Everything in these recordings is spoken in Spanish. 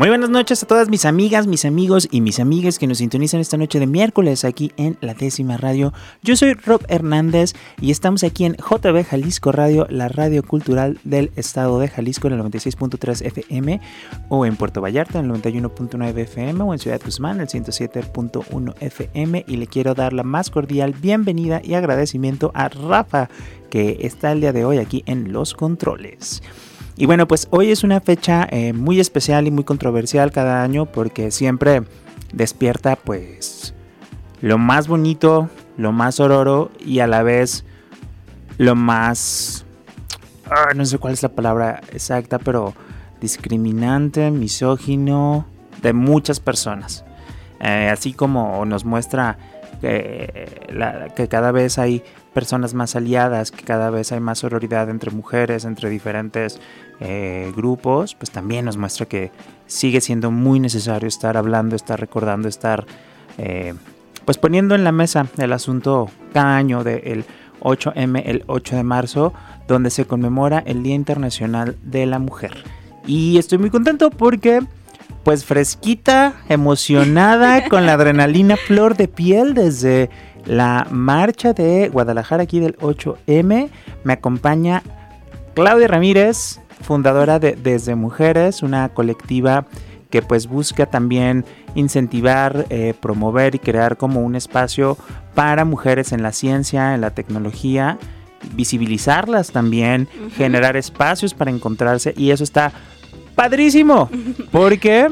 Muy buenas noches a todas mis amigas, mis amigos y mis amigas que nos sintonizan esta noche de miércoles aquí en la décima radio. Yo soy Rob Hernández y estamos aquí en JB Jalisco Radio, la radio cultural del estado de Jalisco en el 96.3 FM o en Puerto Vallarta en el 91.9 FM o en Ciudad Guzmán en el 107.1 FM y le quiero dar la más cordial bienvenida y agradecimiento a Rafa que está el día de hoy aquí en Los Controles. Y bueno, pues hoy es una fecha eh, muy especial y muy controversial cada año porque siempre despierta pues lo más bonito, lo más ororo y a la vez lo más... Ah, no sé cuál es la palabra exacta, pero discriminante, misógino de muchas personas. Eh, así como nos muestra que cada vez hay personas más aliadas, que cada vez hay más sororidad entre mujeres, entre diferentes eh, grupos, pues también nos muestra que sigue siendo muy necesario estar hablando, estar recordando, estar eh, pues poniendo en la mesa el asunto cada año del 8M, el 8 de marzo, donde se conmemora el Día Internacional de la Mujer. Y estoy muy contento porque pues fresquita, emocionada, con la adrenalina flor de piel desde la marcha de Guadalajara aquí del 8M. Me acompaña Claudia Ramírez, fundadora de Desde Mujeres, una colectiva que pues busca también incentivar, eh, promover y crear como un espacio para mujeres en la ciencia, en la tecnología, visibilizarlas también, generar espacios para encontrarse y eso está padrísimo, porque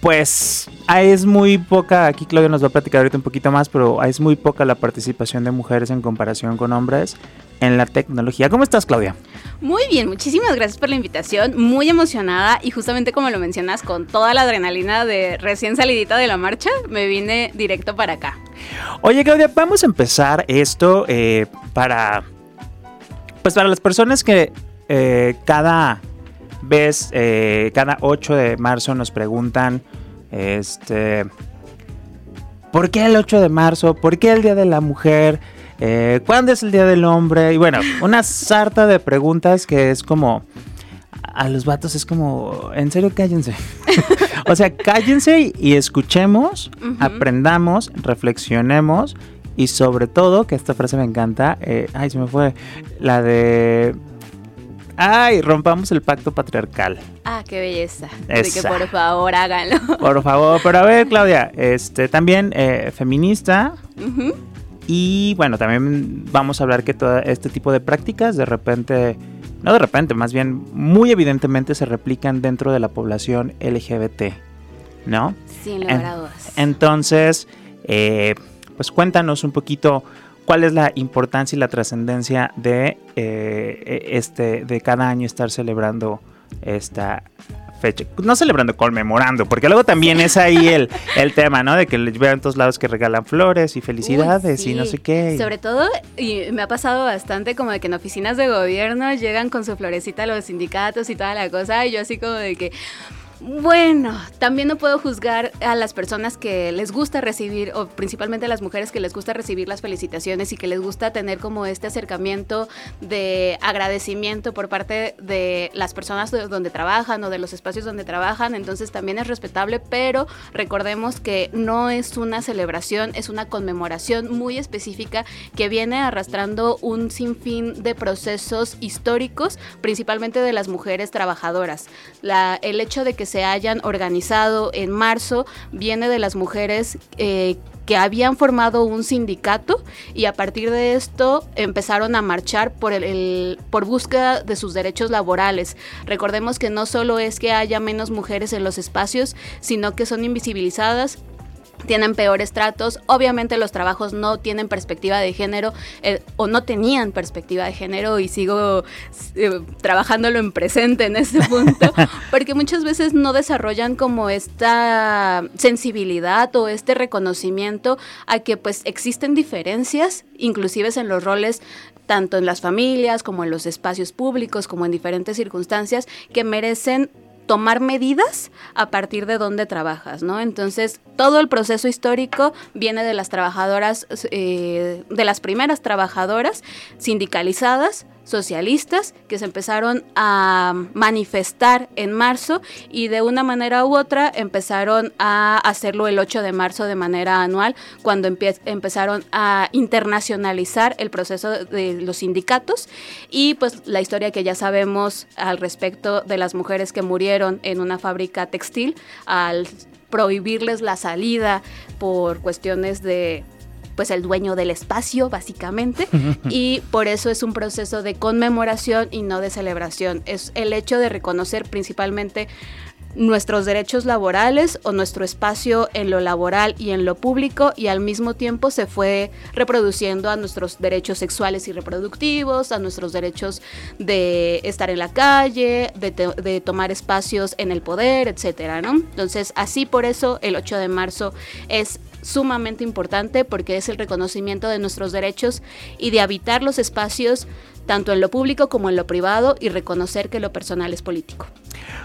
pues es muy poca, aquí Claudia nos va a platicar ahorita un poquito más, pero es muy poca la participación de mujeres en comparación con hombres en la tecnología. ¿Cómo estás, Claudia? Muy bien, muchísimas gracias por la invitación, muy emocionada y justamente como lo mencionas, con toda la adrenalina de recién salidita de la marcha, me vine directo para acá. Oye, Claudia, vamos a empezar esto eh, para, pues para las personas que eh, cada ves, eh, cada 8 de marzo nos preguntan, este, ¿por qué el 8 de marzo? ¿Por qué el Día de la Mujer? Eh, ¿Cuándo es el Día del Hombre? Y bueno, una sarta de preguntas que es como, a los vatos es como, en serio, cállense. o sea, cállense y escuchemos, aprendamos, reflexionemos y sobre todo, que esta frase me encanta, eh, ay, se me fue, la de Ay, rompamos el pacto patriarcal. Ah, qué belleza. Así que por favor háganlo. Por favor, pero a ver, Claudia, este también eh, feminista. Y bueno, también vamos a hablar que todo este tipo de prácticas de repente, no de repente, más bien muy evidentemente se replican dentro de la población LGBT, ¿no? Sin lugar a dudas. Entonces, eh, pues cuéntanos un poquito cuál es la importancia y la trascendencia de eh, este de cada año estar celebrando esta fecha. No celebrando, conmemorando, porque luego también es ahí el, el tema, ¿no? De que vean en todos lados que regalan flores y felicidades y no sé qué. Sobre todo, y me ha pasado bastante como de que en oficinas de gobierno llegan con su florecita los sindicatos y toda la cosa, y yo así como de que, bueno, también no puedo juzgar a las personas que les gusta recibir, o principalmente a las mujeres que les gusta recibir las felicitaciones y que les gusta tener como este acercamiento de agradecimiento por parte de las personas donde trabajan o de los espacios donde trabajan. Entonces también es respetable, pero recordemos que no es una celebración, es una conmemoración muy específica que viene arrastrando un sinfín de procesos históricos, principalmente de las mujeres trabajadoras. El hecho de que se hayan organizado en marzo viene de las mujeres eh, que habían formado un sindicato y a partir de esto empezaron a marchar por, el, por búsqueda de sus derechos laborales. Recordemos que no solo es que haya menos mujeres en los espacios, sino que son invisibilizadas tienen peores tratos. Obviamente los trabajos no tienen perspectiva de género eh, o no tenían perspectiva de género y sigo eh, trabajándolo en presente en este punto, porque muchas veces no desarrollan como esta sensibilidad o este reconocimiento a que pues existen diferencias, inclusive en los roles tanto en las familias como en los espacios públicos, como en diferentes circunstancias, que merecen tomar medidas a partir de dónde trabajas, ¿no? Entonces, todo el proceso histórico viene de las trabajadoras, eh, de las primeras trabajadoras sindicalizadas, socialistas que se empezaron a manifestar en marzo y de una manera u otra empezaron a hacerlo el 8 de marzo de manera anual cuando empezaron a internacionalizar el proceso de los sindicatos. Y pues la historia que ya sabemos al respecto de las mujeres que murieron en una fábrica textil al prohibirles la salida por cuestiones de pues el dueño del espacio, básicamente, y por eso es un proceso de conmemoración y no de celebración. Es el hecho de reconocer principalmente nuestros derechos laborales o nuestro espacio en lo laboral y en lo público y al mismo tiempo se fue reproduciendo a nuestros derechos sexuales y reproductivos, a nuestros derechos de estar en la calle, de, de tomar espacios en el poder, etcétera, ¿no? Entonces, así por eso el 8 de marzo es sumamente importante porque es el reconocimiento de nuestros derechos y de habitar los espacios tanto en lo público como en lo privado y reconocer que lo personal es político.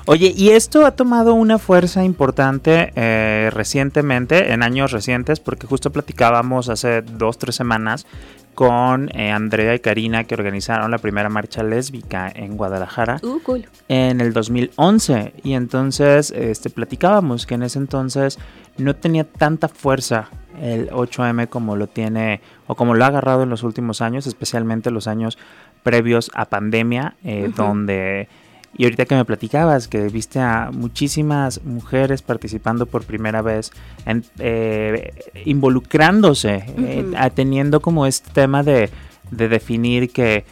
Oye, y esto ha tomado una fuerza importante eh, recientemente, en años recientes, porque justo platicábamos hace dos, tres semanas con eh, Andrea y Karina que organizaron la primera marcha lésbica en Guadalajara uh, cool. en el 2011 y entonces este platicábamos que en ese entonces no tenía tanta fuerza el 8M como lo tiene o como lo ha agarrado en los últimos años, especialmente los años previos a pandemia, eh, donde y ahorita que me platicabas que viste a muchísimas mujeres participando por primera vez, en, eh, involucrándose, eh, teniendo como este tema de, de, definir que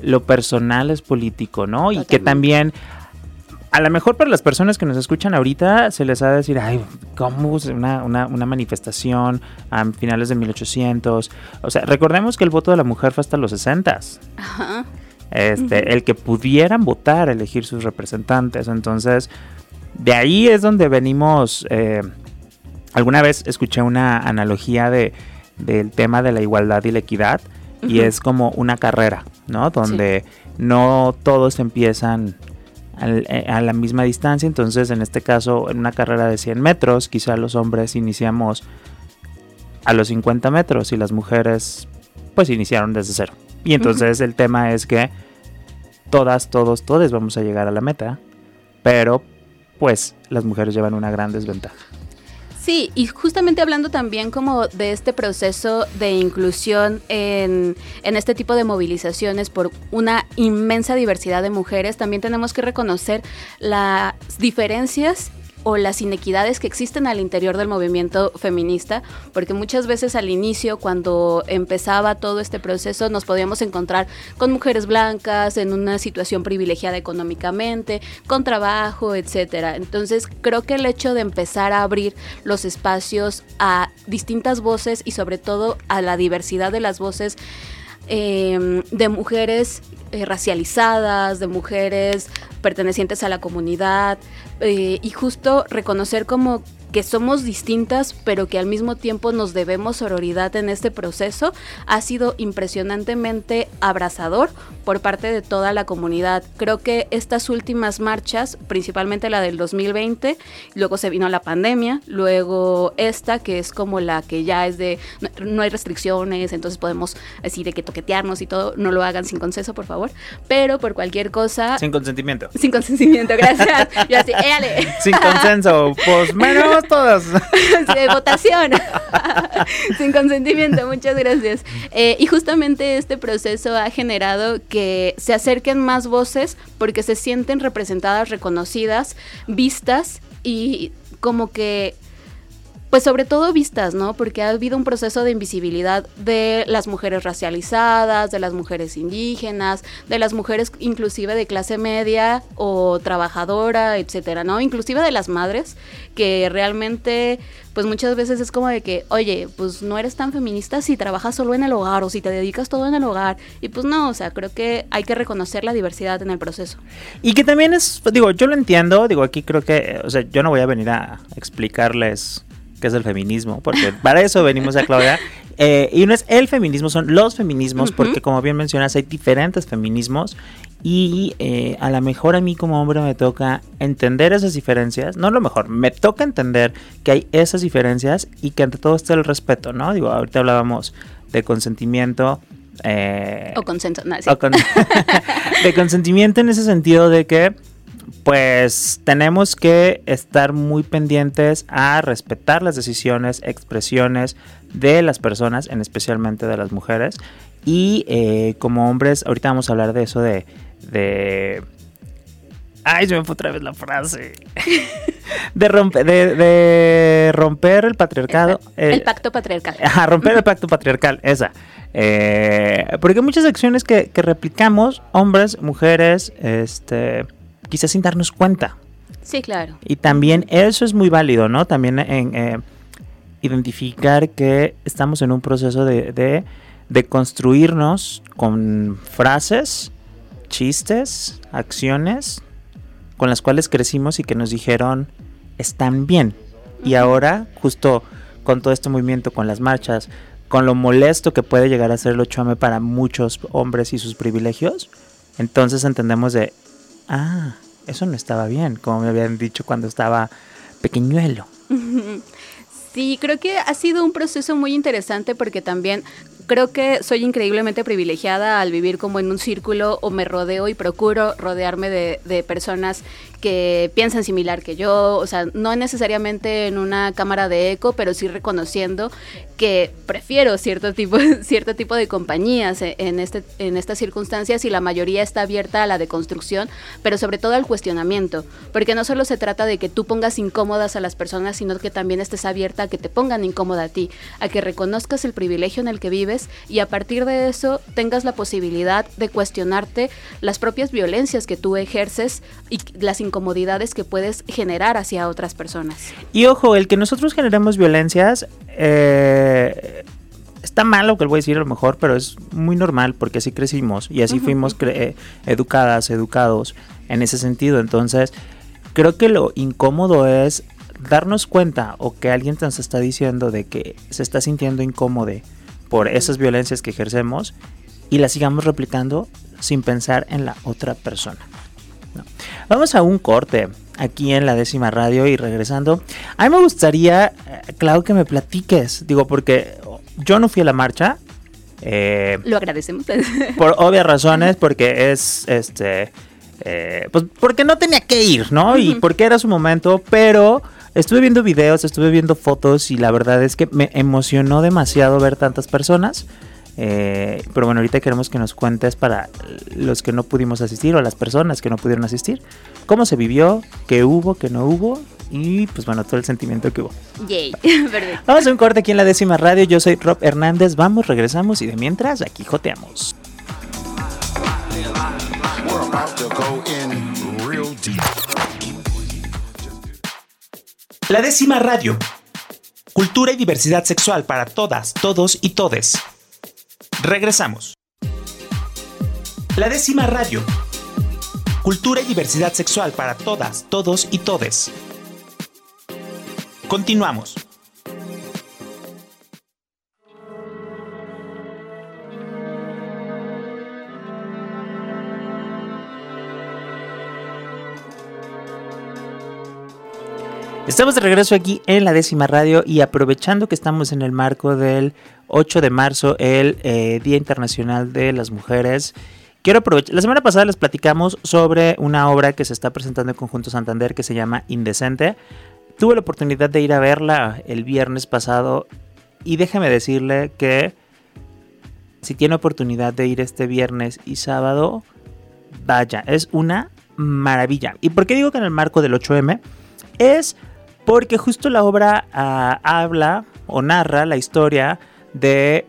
lo personal es político, ¿no? Y que también a lo mejor para las personas que nos escuchan ahorita se les ha de decir, ay, ¿cómo una, una, una, manifestación a finales de 1800? O sea, recordemos que el voto de la mujer fue hasta los 60. Ajá. Este, El que pudieran votar, elegir sus representantes. Entonces, de ahí es donde venimos. Eh, alguna vez escuché una analogía de, del tema de la igualdad y la equidad. Y es como una carrera, ¿no? Donde no todos empiezan eh, a la misma distancia. Entonces, en este caso, en una carrera de 100 metros, quizá los hombres iniciamos a los 50 metros y las mujeres pues iniciaron desde cero. Y entonces el tema es que todas, todos, todos vamos a llegar a la meta, pero pues las mujeres llevan una gran desventaja. Sí, y justamente hablando también como de este proceso de inclusión en, en, este tipo de movilizaciones por una inmensa diversidad de mujeres, también tenemos que reconocer las diferencias o las inequidades que existen al interior del movimiento feminista, porque muchas veces al inicio, cuando empezaba todo este proceso, nos podíamos encontrar con mujeres blancas en una situación privilegiada económicamente, con trabajo, etcétera. Entonces, creo que el hecho de empezar a abrir los espacios a distintas voces y sobre todo a la diversidad de las voces eh, de mujeres eh, racializadas, de mujeres pertenecientes a la comunidad eh, y justo reconocer como que somos distintas, pero que al mismo tiempo nos debemos sororidad en este proceso, ha sido impresionantemente abrazador por parte de toda la comunidad. Creo que estas últimas marchas, principalmente la del 2020, luego se vino la pandemia, luego esta que es como la que ya es de no, hay restricciones, entonces podemos decir de que toquetearnos y todo, no lo hagan sin consenso, por favor, pero por cualquier cosa... Sin consentimiento. Sin consentimiento, gracias. Yo así, Sin consenso, pues menos todas. de votación. Sin consentimiento, muchas gracias. Eh, y justamente este proceso ha generado que se acerquen más voces porque se sienten representadas, reconocidas, vistas y como que pues sobre todo vistas, ¿no? Porque ha habido un proceso de invisibilidad de las mujeres racializadas, de las mujeres indígenas, de las mujeres inclusive de clase media o trabajadora, etcétera, ¿no? Inclusive de las madres que realmente pues muchas veces es como de que, oye, pues no eres tan feminista si trabajas solo en el hogar o si te dedicas todo en el hogar. Y pues no, o sea, creo que hay que reconocer la diversidad en el proceso. Y que también es, digo, yo lo entiendo, digo, aquí creo que, o sea, yo no voy a venir a explicarles qué es el feminismo, porque para eso venimos a Claudia. Eh, y no es el feminismo, son los feminismos, porque como bien mencionas, hay diferentes feminismos y eh, a lo mejor a mí como hombre me toca entender esas diferencias, no lo mejor, me toca entender que hay esas diferencias y que ante todo está el respeto, ¿no? Digo, ahorita hablábamos de consentimiento. Eh, o consenso, no, de consentimiento en ese sentido de que pues tenemos que estar muy pendientes a respetar las decisiones, expresiones de las personas, en especialmente de las mujeres. Y eh, como hombres, ahorita vamos a hablar de eso de de... Ay, se me fue otra vez la frase. De, romper, de, romper el patriarcado. El, pacto patriarcal. Ajá, romper el pacto patriarcal, esa. Eh, porque hay muchas acciones que, replicamos, hombres, mujeres, este, quizás sin darnos cuenta. Sí, claro. Y también eso es muy válido, ¿no? También en eh, identificar que estamos en un proceso de, de, de construirnos con frases chistes, acciones con las cuales crecimos y que nos dijeron están bien. Y ahora, justo con todo este movimiento, con las marchas, con lo molesto que puede llegar a ser el 8 para muchos hombres y sus privilegios, entonces entendemos de, ah, eso no estaba bien, como me habían dicho cuando estaba pequeñuelo. Sí, creo que ha sido un proceso muy interesante porque también creo que soy increíblemente privilegiada al vivir como en un círculo o me rodeo y procuro rodearme de, de personas que piensan similar que yo, o sea, no necesariamente en una cámara de eco, pero sí reconociendo que prefiero cierto tipo, cierto tipo de compañías e, en, este, en estas circunstancias y la mayoría está abierta a la deconstrucción, pero sobre todo al cuestionamiento, porque no solo se trata de que tú pongas incómodas a las personas, sino que también estés abierta a que te pongan incómoda a ti, a que reconozcas el privilegio en el que vives y a partir de eso tengas la posibilidad de cuestionarte las propias violencias que tú ejerces y las incomodidades que puedes generar hacia otras personas. Y ojo, el que nosotros generemos violencias, eh, está mal lo que voy a decir a lo mejor, pero es muy normal porque así crecimos y así fuimos eh, educadas, educados en ese sentido. Entonces, creo que lo incómodo es darnos cuenta o que alguien nos está diciendo de que se está sintiendo incómodo por esas violencias que ejercemos y las sigamos replicando sin pensar en la otra persona. Vamos a un corte aquí en la décima radio y regresando. A mí me gustaría, eh, Clau, que me platiques. Digo, porque yo no fui a la marcha. Eh, Lo agradecemos. Por obvias razones, porque es este. Eh, pues porque no tenía que ir, ¿no? Y porque era su momento, pero estuve viendo videos, estuve viendo fotos y la verdad es que me emocionó demasiado ver tantas personas. Eh, pero bueno, ahorita queremos que nos cuentes para los que no pudimos asistir o las personas que no pudieron asistir, cómo se vivió, qué hubo, qué no hubo y pues bueno, todo el sentimiento que hubo. Yay, Vamos a un corte aquí en la décima radio. Yo soy Rob Hernández. Vamos, regresamos y de mientras aquí joteamos. La décima radio. Cultura y diversidad sexual para todas, todos y todes. Regresamos. La décima radio. Cultura y diversidad sexual para todas, todos y todes. Continuamos. Estamos de regreso aquí en la décima radio y aprovechando que estamos en el marco del 8 de marzo, el eh, Día Internacional de las Mujeres, quiero aprovechar. La semana pasada les platicamos sobre una obra que se está presentando en Conjunto Santander que se llama Indecente. Tuve la oportunidad de ir a verla el viernes pasado y déjeme decirle que si tiene oportunidad de ir este viernes y sábado, vaya, es una maravilla. ¿Y por qué digo que en el marco del 8M? Es porque justo la obra ah, habla o narra la historia de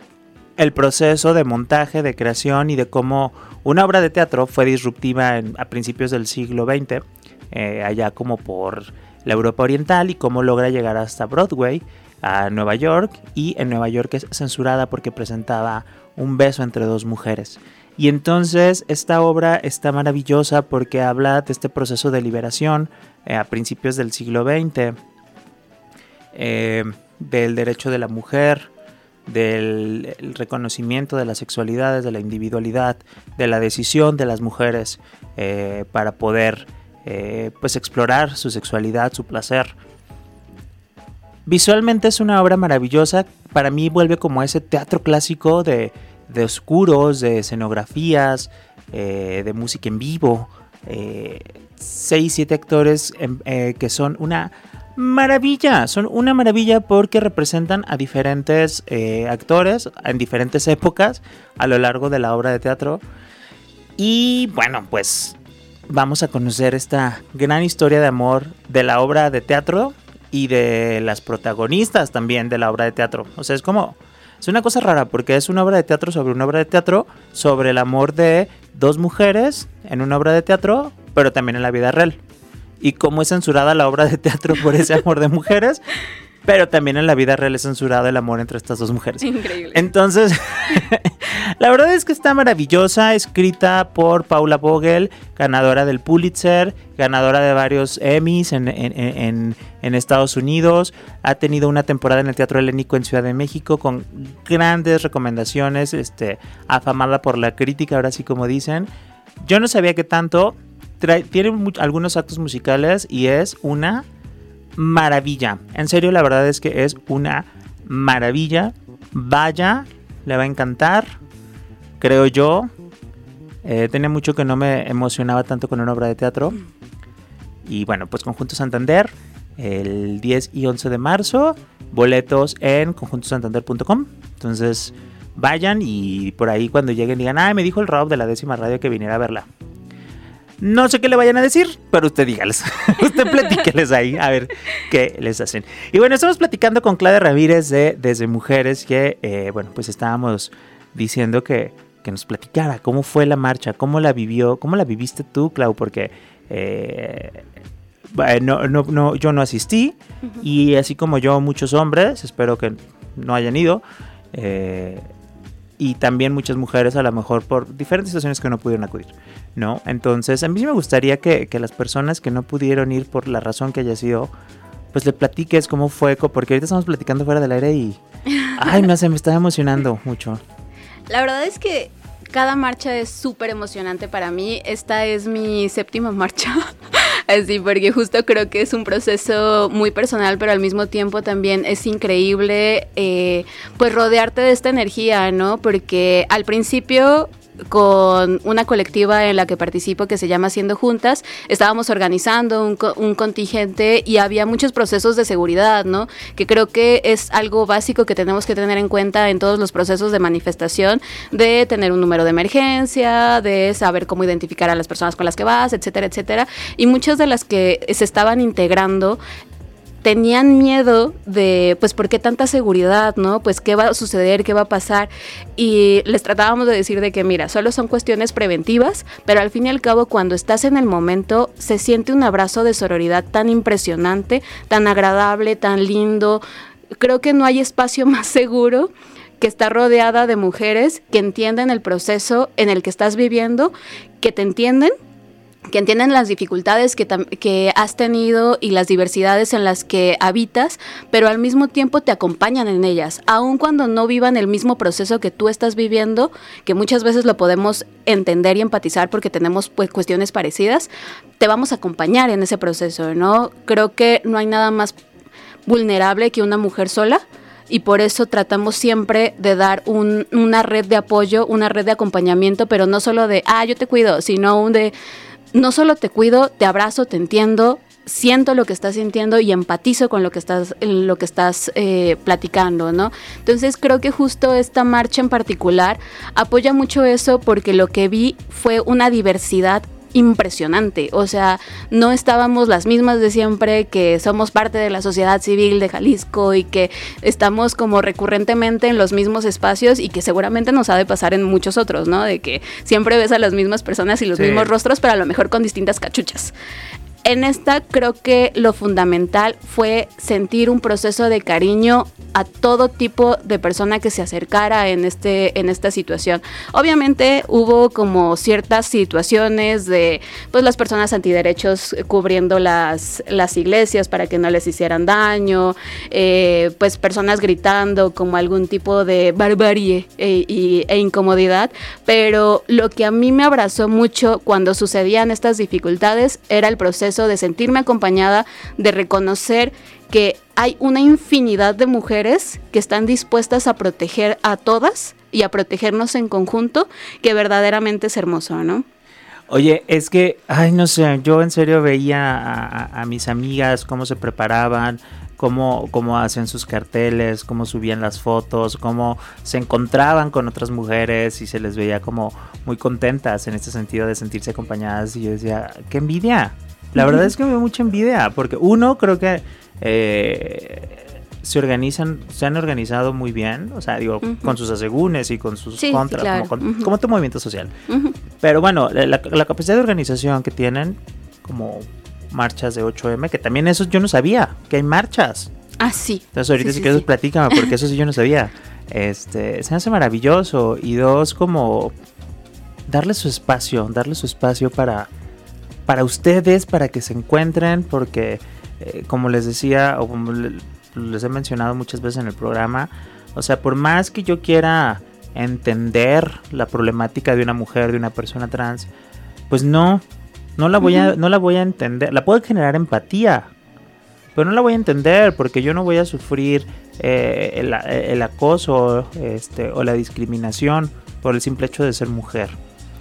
el proceso de montaje, de creación y de cómo una obra de teatro fue disruptiva a principios del siglo XX, eh, allá como por la Europa Oriental y cómo logra llegar hasta Broadway, a Nueva York, y en Nueva York es censurada porque presentaba un beso entre dos mujeres. Y entonces esta obra está maravillosa porque habla de este proceso de liberación eh, a principios del siglo XX, eh, del derecho de la mujer, del reconocimiento de las sexualidades, de la individualidad, de la decisión de las mujeres eh, para poder pues explorar su sexualidad, su placer. Visualmente es una obra maravillosa, para mí vuelve como ese teatro clásico de, de oscuros, de escenografías, de música en vivo, seis, siete actores eh, que son una maravilla, son una maravilla porque representan a diferentes eh, actores en diferentes épocas a lo largo de la obra de teatro. Y bueno, pues vamos a conocer esta gran historia de amor de la obra de teatro y de las protagonistas también de la obra de teatro. O sea, es como... Es una cosa rara porque es una obra de teatro sobre una obra de teatro sobre el amor de dos mujeres en una obra de teatro, pero también en la vida real. Y cómo es censurada la obra de teatro por ese amor de mujeres, pero también en la vida real es censurado el amor entre estas dos mujeres. Increíble. Entonces, la verdad es que está maravillosa, escrita por Paula Vogel, ganadora del Pulitzer, ganadora de varios Emmys en, en, Estados Unidos, ha tenido una temporada en el Teatro Helénico en Ciudad de México con grandes recomendaciones, este, afamada por la crítica, ahora sí como dicen. Yo no sabía que tanto, tiene algunos actos musicales y es una maravilla. En serio, la verdad es que es una maravilla. Vaya, le va a encantar, creo yo. Eh, tenía mucho que no me emocionaba tanto con una obra de teatro. Y bueno, pues Conjunto Santander, el 10 y 11 de marzo, boletos en conjuntosantander.com. Entonces, vayan y por ahí cuando lleguen digan, ah, me dijo el Rob de la décima radio que viniera a verla. No sé qué le vayan a decir, pero usted dígales. usted platíqueles ahí a ver qué les hacen. Y bueno, estamos platicando con Claudia Ramírez de Desde Mujeres, que, eh, bueno, pues estábamos diciendo que, que, nos platicara cómo fue la marcha, cómo la vivió, cómo la viviste tú, Clau, porque eh, no, no, no, yo no asistí y así como yo, muchos hombres, espero que no hayan ido. Eh, y también muchas mujeres a lo mejor por diferentes situaciones que no pudieron acudir, ¿no? Entonces a mí sí me gustaría que, las personas que no pudieron ir por la razón que haya sido, pues le platiques cómo fue, porque ahorita estamos platicando fuera del aire y, ay, no sé, me está emocionando mucho. La verdad es que cada marcha es súper emocionante para mí. Esta es mi séptima marcha. Así, porque justo creo que es un proceso muy personal, pero al mismo tiempo también es increíble, eh, pues rodearte de esta energía, ¿no? Porque al principio con una colectiva en la que participo que se llama Haciendo Juntas, estábamos organizando un, contingente y había muchos procesos de seguridad, ¿no? Que creo que es algo básico que tenemos que tener en cuenta en todos los procesos de manifestación, de tener un número de emergencia, de saber cómo identificar a las personas con las que vas, etcétera, etcétera. Y muchas de las que se estaban integrando tenían miedo de, pues, ¿por qué tanta seguridad, no? Pues, ¿qué va a suceder? ¿Qué va a pasar? Y les tratábamos de decir de que, mira, solo son cuestiones preventivas, pero al fin y al cabo, cuando estás en el momento, se siente un abrazo de sororidad tan impresionante, tan agradable, tan lindo. Creo que no hay espacio más seguro que estar rodeada de mujeres que entienden el proceso en el que estás viviendo, que te entienden que entienden las dificultades que, que, has tenido y las diversidades en las que habitas, pero al mismo tiempo te acompañan en ellas, aun cuando no vivan el mismo proceso que tú estás viviendo, que muchas veces lo podemos entender y empatizar porque tenemos pues, cuestiones parecidas, te vamos a acompañar en ese proceso, ¿no? Creo que no hay nada más vulnerable que una mujer sola y por eso tratamos siempre de dar una red de apoyo, una red de acompañamiento, pero no solo de, ah, yo te cuido, sino de no solo te cuido, te abrazo, te entiendo, siento lo que estás sintiendo y empatizo con lo que estás, lo que estás eh, platicando, ¿no? Entonces creo que justo esta marcha en particular apoya mucho eso porque lo que vi fue una diversidad impresionante. O sea, no estábamos las mismas de siempre, que somos parte de la sociedad civil de Jalisco y que estamos como recurrentemente en los mismos espacios y que seguramente nos ha de pasar en muchos otros, ¿no? De que siempre ves a las mismas personas y los mismos rostros, pero a lo mejor con distintas cachuchas. En esta creo que lo fundamental fue sentir un proceso de cariño a todo tipo de persona que se acercara en este en esta situación. Obviamente hubo como ciertas situaciones de pues las personas antiderechos cubriendo las las iglesias para que no les hicieran daño, eh, pues personas gritando como algún tipo de barbarie e, e incomodidad, pero lo que a mí me abrazó mucho cuando sucedían estas dificultades era el proceso de sentirme acompañada, de reconocer que hay una infinidad de mujeres que están dispuestas a proteger a todas y a protegernos en conjunto, que verdaderamente es hermoso, ¿no? Oye, es que, ay, no sé, yo en serio veía a, mis amigas cómo se preparaban, cómo, cómo hacían sus carteles, cómo subían las fotos, cómo se encontraban con otras mujeres y se les veía como muy contentas en este sentido de sentirse acompañadas. Y yo decía, qué envidia, la verdad es que me da mucha envidia, porque uno creo que eh, se organizan, se han organizado muy bien, o sea, digo, con sus asegúnes y con sus contras, como, tu movimiento social. Pero bueno, la, capacidad de organización que tienen, como marchas de 8M, que también eso yo no sabía, que hay marchas. Ah, sí. Entonces ahorita si quieres platícame, porque eso sí yo no sabía. Este, se hace maravilloso. Y dos, como darle su espacio, darle su espacio para para ustedes, para que se encuentren, porque eh, como les decía, o como les he mencionado muchas veces en el programa, o sea, por más que yo quiera entender la problemática de una mujer, de una persona trans, pues no, no la voy a, no la voy a entender. La puedo generar empatía, pero no la voy a entender porque yo no voy a sufrir eh, el, acoso este, o la discriminación por el simple hecho de ser mujer.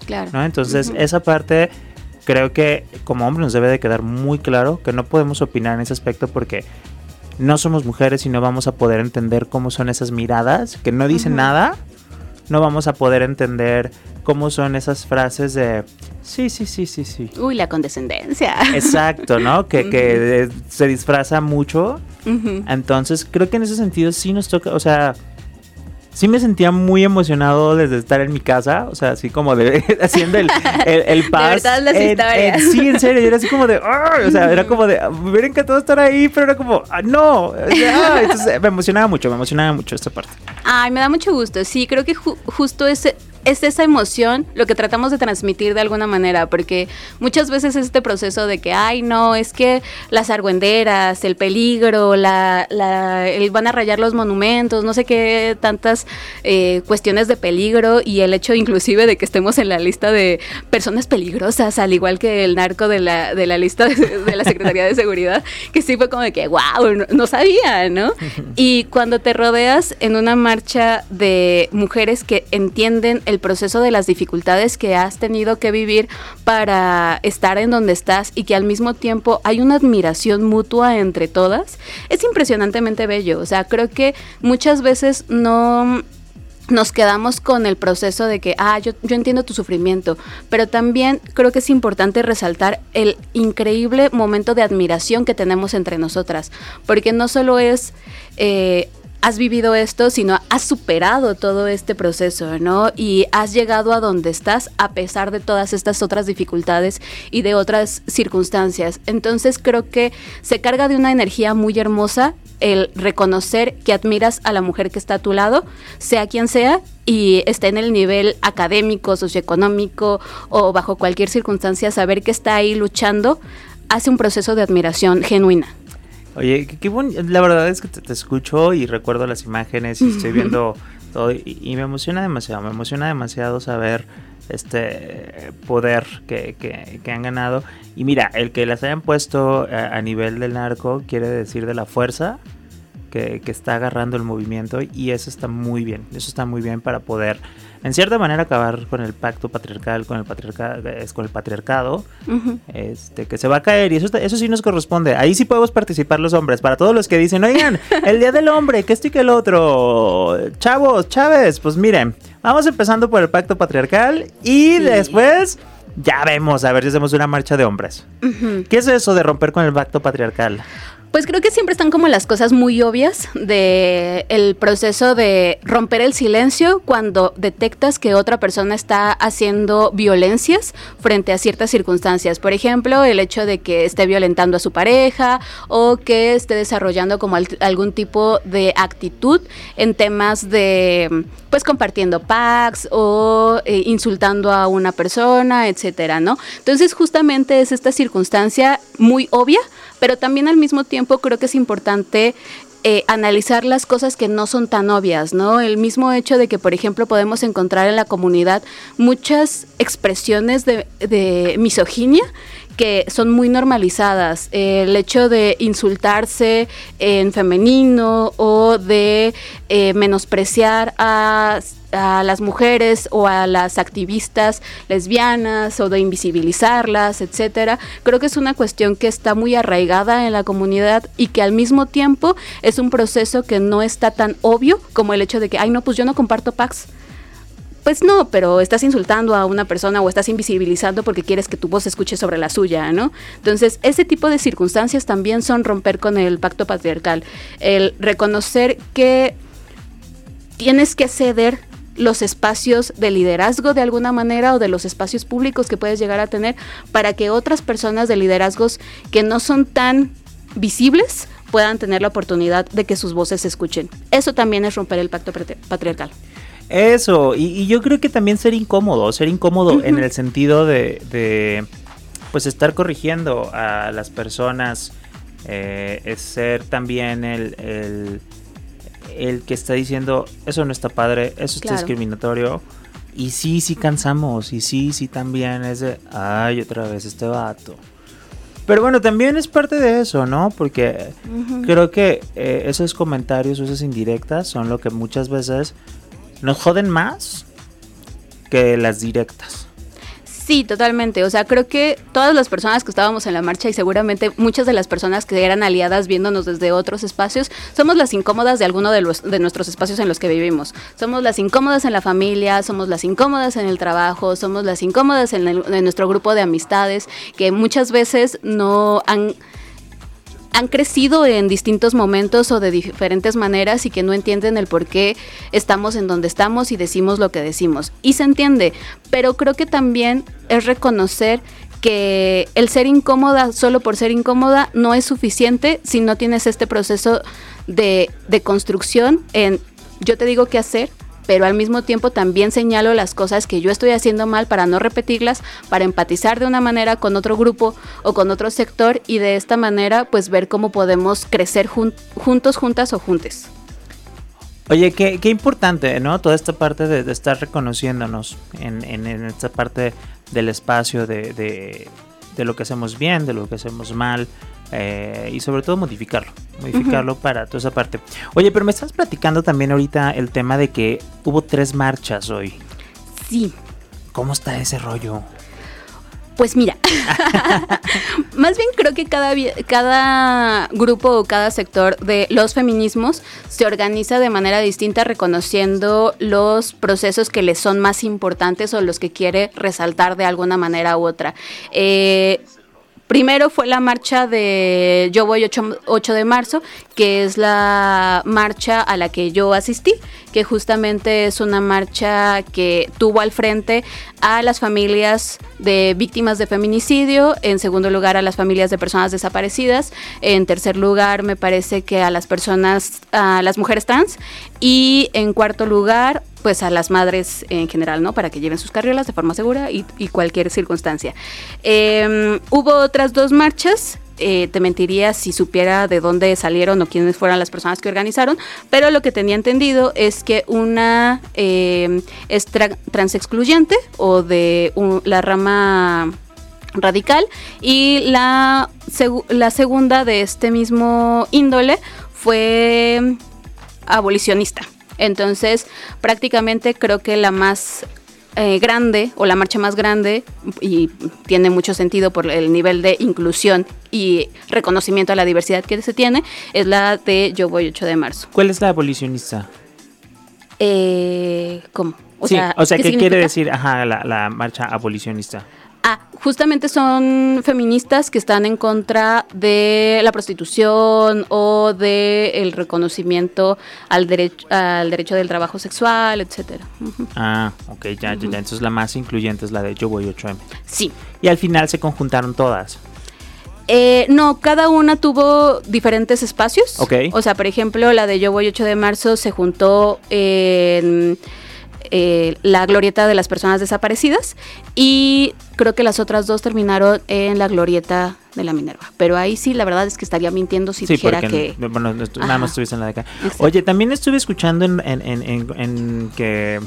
Claro. ¿no? Entonces, esa parte creo que como hombre nos debe de quedar muy claro que no podemos opinar en ese aspecto porque no somos mujeres y no vamos a poder entender cómo son esas miradas que no dicen nada. No vamos a poder entender cómo son esas frases de sí, sí, sí, sí, sí. Uy, la condescendencia. Exacto, ¿no? Que, que se disfraza mucho. Entonces, creo que en ese sentido sí nos toca, o sea, sí me sentía muy emocionado desde estar en mi casa, o sea, así como de haciendo el, el, el. De las historias. sí, en serio, era así como de, o sea, era como de, me hubiera encantado estar ahí, pero era como, ah, no, entonces me emocionaba mucho, me emocionaba mucho esta parte. Ay, me da mucho gusto, sí, creo que justo ese, es esa emoción lo que tratamos de transmitir de alguna manera, porque muchas veces es este proceso de que, ay, no, es que las argüenderas, el peligro, la, la el van a rayar los monumentos, no sé qué, tantas eh, cuestiones de peligro y el hecho inclusive de que estemos en la lista de personas peligrosas, al igual que el narco de la, de la lista de, la Secretaría de Seguridad, que sí fue como de que, wow, no, no sabía, ¿no? Y cuando te rodeas en una marcha de mujeres que entienden el el proceso de las dificultades que has tenido que vivir para estar en donde estás y que al mismo tiempo hay una admiración mutua entre todas, es impresionantemente bello. O sea, creo que muchas veces no nos quedamos con el proceso de que, ah, yo, yo, entiendo tu sufrimiento, pero también creo que es importante resaltar el increíble momento de admiración que tenemos entre nosotras, porque no solo es eh, has vivido esto, sino has superado todo este proceso, ¿no? Y has llegado a donde estás a pesar de todas estas otras dificultades y de otras circunstancias. Entonces creo que se carga de una energía muy hermosa el reconocer que admiras a la mujer que está a tu lado, sea quien sea, y esté en el nivel académico, socioeconómico o bajo cualquier circunstancia, saber que está ahí luchando, hace un proceso de admiración genuina. Oye, qué, bonito. La verdad es que te, escucho y recuerdo las imágenes y estoy viendo todo y, me emociona demasiado. Me emociona demasiado saber este poder que, que, han ganado. Y mira, el que las hayan puesto a, a nivel del narco quiere decir de la fuerza que, que, está agarrando el movimiento y eso está muy bien. Eso está muy bien para poder en cierta manera acabar con el pacto patriarcal, con el patriarcado, es con el patriarcado, este, que se va a caer y eso, eso sí nos corresponde. Ahí sí podemos participar los hombres. Para todos los que dicen, oigan, el día del hombre, que esto y que el otro, chavos, Chávez, pues miren, vamos empezando por el pacto patriarcal y después ya vemos, a ver si hacemos una marcha de hombres. ¿Qué es eso de romper con el pacto patriarcal? Pues creo que siempre están como las cosas muy obvias de el proceso de romper el silencio cuando detectas que otra persona está haciendo violencias frente a ciertas circunstancias. Por ejemplo, el hecho de que esté violentando a su pareja o que esté desarrollando como algún tipo de actitud en temas de pues compartiendo packs o eh, insultando a una persona, etcétera, ¿no? Entonces, justamente es esta circunstancia muy obvia pero también al mismo tiempo creo que es importante eh, analizar las cosas que no son tan obvias, ¿no? El mismo hecho de que, por ejemplo, podemos encontrar en la comunidad muchas expresiones de, de misoginia que son muy normalizadas. el hecho de insultarse en femenino o de eh, menospreciar a, a, las mujeres o a las activistas lesbianas o de invisibilizarlas, etcétera, creo que es una cuestión que está muy arraigada en la comunidad y que al mismo tiempo es un proceso que no está tan obvio como el hecho de que, ay, no, pues yo no comparto packs pues no, pero estás insultando a una persona o estás invisibilizando porque quieres que tu voz se escuche sobre la suya, ¿no? Entonces, ese tipo de circunstancias también son romper con el pacto patriarcal. El reconocer que tienes que ceder los espacios de liderazgo de alguna manera o de los espacios públicos que puedes llegar a tener para que otras personas de liderazgos que no son tan visibles puedan tener la oportunidad de que sus voces se escuchen. Eso también es romper el pacto patriarcal. Eso, y, yo creo que también ser incómodo, ser incómodo en el sentido de, pues estar corrigiendo a las personas, eh, es ser también el, el, que está diciendo, eso no está padre, eso está discriminatorio. Y sí, sí cansamos, y sí, sí también es de, ay, otra vez este vato. Pero bueno, también es parte de eso, ¿no? Porque creo que eh, esos comentarios, esas indirectas son lo que muchas veces nos joden más que las directas. Sí, totalmente. O sea, creo que todas las personas que estábamos en la marcha y seguramente muchas de las personas que eran aliadas viéndonos desde otros espacios, somos las incómodas de alguno de, nuestros espacios en los que vivimos. Somos las incómodas en la familia, somos las incómodas en el trabajo, somos las incómodas en nuestro grupo de amistades que muchas veces no han han crecido en distintos momentos o de diferentes maneras y que no entienden el por qué estamos en donde estamos y decimos lo que decimos. Y se entiende, pero creo que también es reconocer que el ser incómoda solo por ser incómoda no es suficiente si no tienes este proceso de, de construcción en yo te digo qué hacer, pero al mismo tiempo también señalo las cosas que yo estoy haciendo mal para no repetirlas, para empatizar de una manera con otro grupo o con otro sector y de esta manera pues ver cómo podemos crecer juntos, juntas o juntes. Oye, qué, importante, ¿no? Toda esta parte de, estar reconociéndonos en, esta parte del espacio, de, de lo que hacemos bien, de lo que hacemos mal, eh, y sobre todo modificarlo, modificarlo para toda esa parte. Oye, pero me estás platicando también ahorita el tema de que hubo tres marchas hoy. Sí. ¿Cómo está ese rollo? Pues mira, más bien creo que cada, cada grupo o cada sector de los feminismos se organiza de manera distinta reconociendo los procesos que les son más importantes o los que quiere resaltar de alguna manera u otra. Eh, Primero fue la marcha de Yo Voy 8, de marzo, que es la marcha a la que yo asistí, que justamente es una marcha que tuvo al frente a las familias de víctimas de feminicidio, en segundo lugar a las familias de personas desaparecidas, en tercer lugar me parece que a las personas, a las mujeres trans, y en cuarto lugar pues a las madres en general, ¿no? Para que lleven sus carriolas de forma segura y, cualquier circunstancia. Em, hubo otras dos marchas eh, te mentiría si supiera de dónde salieron o quiénes fueron las personas que organizaron, pero lo que tenía entendido es que una em, es transexcluyente o de la rama radical y la, la segunda de este mismo índole fue abolicionista. Entonces, prácticamente creo que la más eh, grande o la marcha más grande y tiene mucho sentido por el nivel de inclusión y reconocimiento a la diversidad que se tiene es la de Yo Voy 8 de marzo. ¿Cuál es la abolicionista? Eh, ¿Cómo? O sea, o sea ¿qué, quiere decir ajá, la, marcha abolicionista? Ah, justamente son feministas que están en contra de la prostitución o de el reconocimiento al derecho al derecho del trabajo sexual, etcétera. Ah, ok, ya, ya, ya. Entonces la más incluyente es la de Yo Voy 8M. Sí. Y al final se conjuntaron todas. Eh, no, cada una tuvo diferentes espacios. Ok. O sea, por ejemplo, la de Yo Voy 8 de marzo se juntó en eh, la glorieta de las personas desaparecidas y creo que las otras dos terminaron en la glorieta de la Minerva. Pero ahí sí, la verdad es que estaría mintiendo si Sí, dijera que... bueno, no estu- nada más estuviste en la de acá. Exacto. Oye, también estuve escuchando en, en- en- en- en que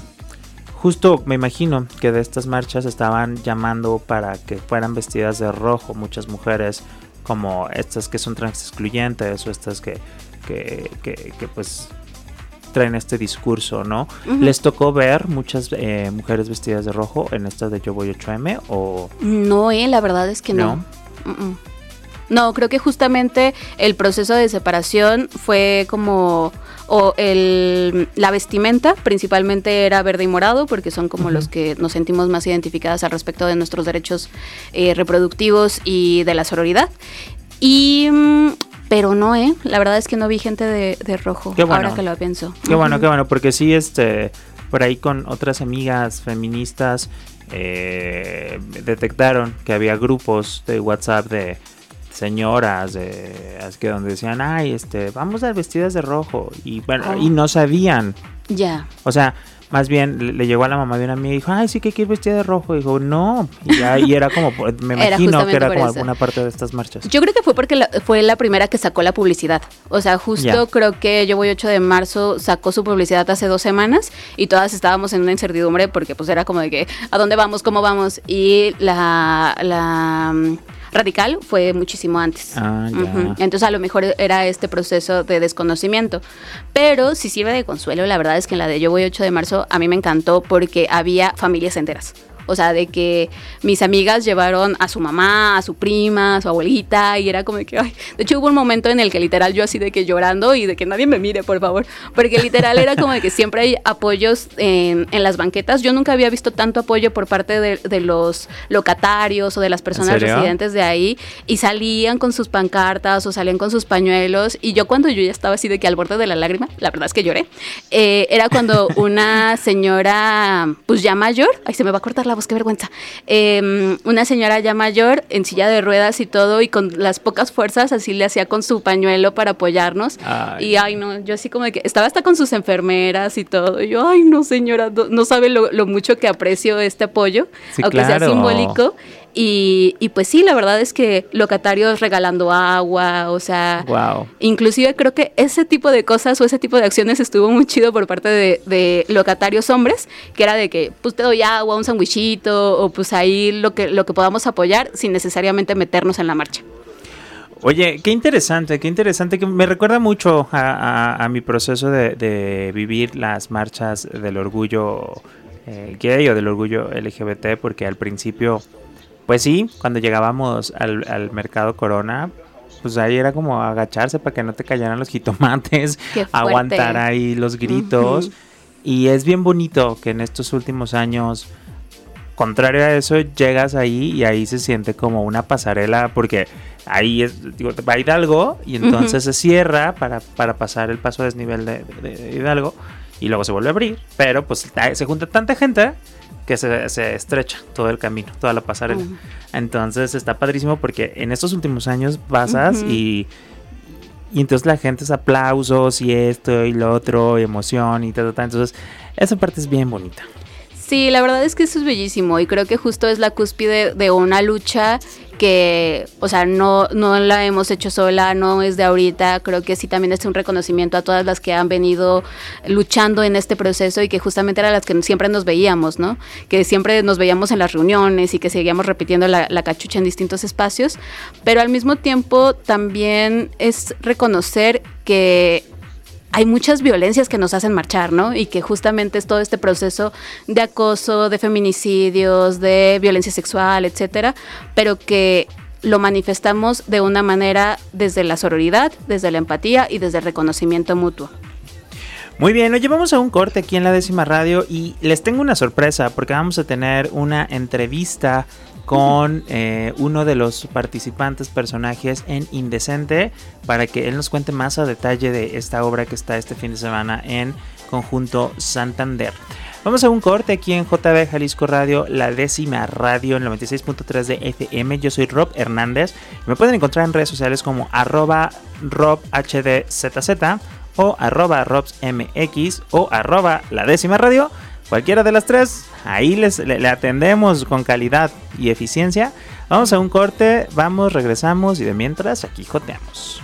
justo me imagino que de estas marchas estaban llamando para que fueran vestidas de rojo muchas mujeres como estas que son trans excluyentes o estas que, que, que- que, pues traen este discurso, ¿no? ¿Les tocó ver muchas eh, mujeres vestidas de rojo en esta de Yo Voy 8M o No, eh, la verdad es que no. Mm-mm. No, creo que justamente el proceso de separación fue como o el, la vestimenta principalmente era verde y morado porque son como los que nos sentimos más identificadas al respecto de nuestros derechos eh, reproductivos y de la sororidad. Y mm, pero no, eh, la verdad es que no vi gente de, de rojo Qué bueno. ahora que lo pienso. Qué bueno, qué bueno, porque sí, este, por ahí con otras amigas feministas eh, detectaron que había grupos de WhatsApp de señoras, de, que donde decían, ay, este, vamos a vestidas de rojo y bueno, Oh. y no sabían, Ya. o sea, más bien le, le llegó a la mamá de una amiga y dijo, ay, sí que hay que ir vestida de rojo, y dijo, no, y, ya- y era como, me imagino que era como eso. alguna parte de estas marchas. Yo creo que fue porque la- fue la primera que sacó la publicidad. O sea, justo creo que Yo Voy 8 de marzo sacó su publicidad hace dos semanas y todas estábamos en una incertidumbre porque pues era como de que, ¿a dónde vamos? ¿Cómo vamos? Y la, la radical fue muchísimo antes. Ah, ya. Entonces a lo mejor era este proceso de desconocimiento. Pero si sirve de consuelo, la verdad es que en la de Yo Voy 8 de marzo a mí me encantó porque había familias enteras. O sea, de que mis amigas llevaron a su mamá, a su prima, a su abuelita, y era como de que, ay, de hecho hubo un momento en el que literal yo así de que llorando y de que nadie me mire, por favor, porque literal era como de que siempre hay apoyos en, en las banquetas. Yo nunca había visto tanto apoyo por parte de, de los locatarios o de las personas residentes de ahí, y salían con sus pancartas o salían con sus pañuelos, y yo cuando yo ya estaba así de que al borde de la lágrima, la verdad es que lloré, eh, era cuando una señora, pues ya mayor, ay, se me va a cortar la qué vergüenza, eh, una señora ya mayor en silla de ruedas y todo, y con las pocas fuerzas así le hacía con su pañuelo para apoyarnos. Ay. Y ay, no, yo así como de que estaba hasta con sus enfermeras y todo. Y yo, ay, no, señora, no, no sabe lo, lo mucho que aprecio este apoyo, Sí, aunque sea simbólico. Y, y pues sí, la verdad es que locatarios regalando agua, o sea, Wow. Inclusive creo que ese tipo de cosas o ese tipo de acciones estuvo muy chido por parte de, de locatarios hombres, que era de que pues te doy agua, un sandwichito o pues ahí lo que, lo que podamos apoyar sin necesariamente meternos en la marcha. Oye, qué interesante, qué interesante, que me recuerda mucho a, a- a mi proceso de, de vivir las marchas del orgullo eh, gay o del orgullo LGBT, porque al principio, pues sí, cuando llegábamos al, al mercado Corona, pues ahí era como agacharse para que no te cayeran los jitomates, aguantar ahí los gritos. Y es bien bonito que en estos últimos años, contrario a eso, llegas ahí y ahí se siente como una pasarela, porque ahí es, digo, va Hidalgo y entonces se cierra para, para pasar el paso a desnivel de, de- de Hidalgo y luego se vuelve a abrir, pero pues se junta tanta gente que se, se estrecha todo el camino, toda la pasarela. Entonces está padrísimo porque en estos últimos años pasas y, y entonces la gente es aplausos y esto y lo otro, y emoción y tal, tal. Entonces esa parte es bien bonita. Sí, la verdad es que eso es bellísimo y creo que justo es la cúspide de una lucha que, o sea, no, no la hemos hecho sola, no es de ahorita, creo que sí también es un reconocimiento a todas las que han venido luchando en este proceso y que justamente eran las que siempre nos veíamos, ¿no? Que siempre nos veíamos en las reuniones y que seguíamos repitiendo la, la cachucha en distintos espacios, pero al mismo tiempo también es reconocer que hay muchas violencias que nos hacen marchar, ¿no? Y que justamente es todo este proceso de acoso, de feminicidios, de violencia sexual, etcétera, pero que lo manifestamos de una manera desde la sororidad, desde la empatía y desde el reconocimiento mutuo. Muy bien, nos llevamos a un corte aquí en la décima radio y les tengo una sorpresa porque vamos a tener una entrevista con eh, uno de los participantes personajes en Indecente para que él nos cuente más a detalle de esta obra que está este fin de semana en conjunto Santander. Vamos a un corte aquí en JB Jalisco Radio, la décima radio en 96.3 de FM. Yo soy Rob Hernández. Me pueden encontrar en redes sociales como arroba robhdzzz o arroba robsmx o arroba la décima radio. Cualquiera de las tres, ahí les, le, atendemos con calidad y eficiencia. Vamos a un corte, vamos, regresamos y de mientras aquí joteamos.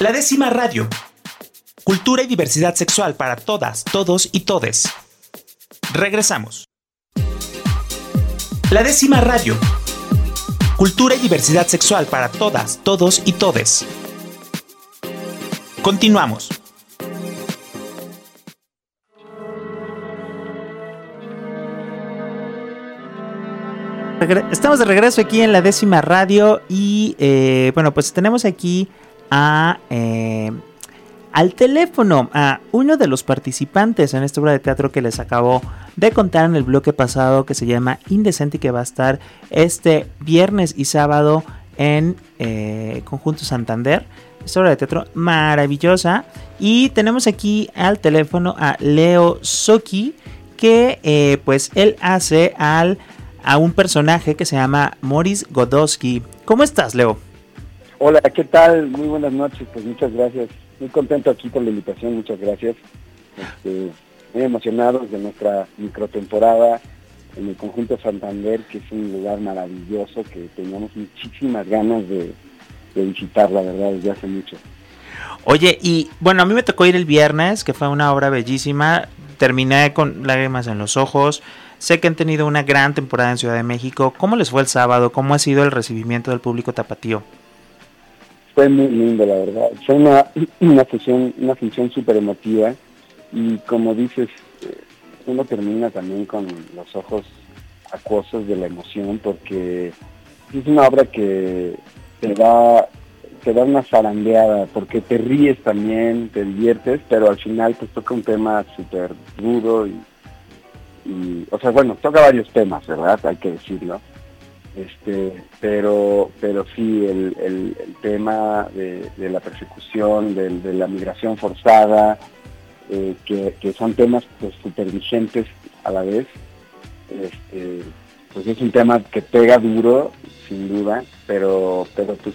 La décima radio. Cultura y diversidad sexual para todas, todos y todes. Regresamos. La décima radio. Cultura y diversidad sexual para todas, todos y todes. Continuamos. Estamos de regreso aquí en la décima radio y eh, bueno, pues tenemos aquí a eh, al teléfono a uno de los participantes en esta obra de teatro que les acabo de contar en el bloque pasado que se llama Indecente y que va a estar este viernes y sábado en eh, Conjunto Santander. Esta obra de teatro maravillosa. Y tenemos aquí al teléfono a Leo Soki, que eh, pues él hace al, a un personaje que se llama Moris Godowski. ¿Cómo estás, Leo? Hola, ¿qué tal? Muy buenas noches, pues muchas gracias. Muy contento aquí por la invitación, muchas gracias. Este, muy emocionados de nuestra microtemporada en el conjunto Santander, que es un lugar maravilloso que teníamos muchísimas ganas de, de visitar, la verdad, desde hace mucho. Oye, y bueno, a mí me tocó ir el viernes, que fue una obra bellísima. Terminé con lágrimas en los ojos. Sé que han tenido una gran temporada en Ciudad de México. ¿Cómo les fue el sábado? ¿Cómo ha sido el recibimiento del público tapatío? Fue muy lindo, la verdad. Fue una, una función una función súper emotiva y como dices, eh, uno termina también con los ojos acuosos de la emoción porque es una obra que te da, te da una zarandeada, porque te ríes también, te diviertes, pero al final pues toca un tema súper duro y, o sea, bueno, toca varios temas, ¿verdad? Hay que decirlo. Este, pero, pero sí, el, tema de, la persecución, de, la migración forzada, eh, que, son temas pues súper vigentes a la vez, este, pues es un tema que pega duro, sin duda, pero, pero pues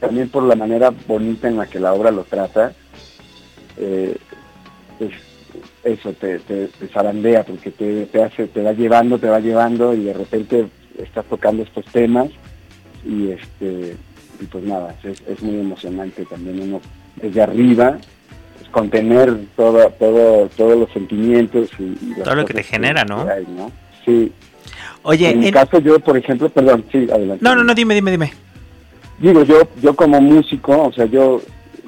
también por la manera bonita en la que la obra lo trata, eh, pues eso te, te, zarandea, porque te, te, hace, te va llevando, te va llevando y de repente estás tocando estos temas y este y pues nada, es, muy emocionante también uno desde arriba pues, contener todo, todo, todos los sentimientos y, todo lo que te genera, ¿no? Sí, Oye, en mi caso yo, por ejemplo, perdón, sí, adelante. No, no, no, dime, dime, dime. Digo, yo, yo como músico, o sea, yo,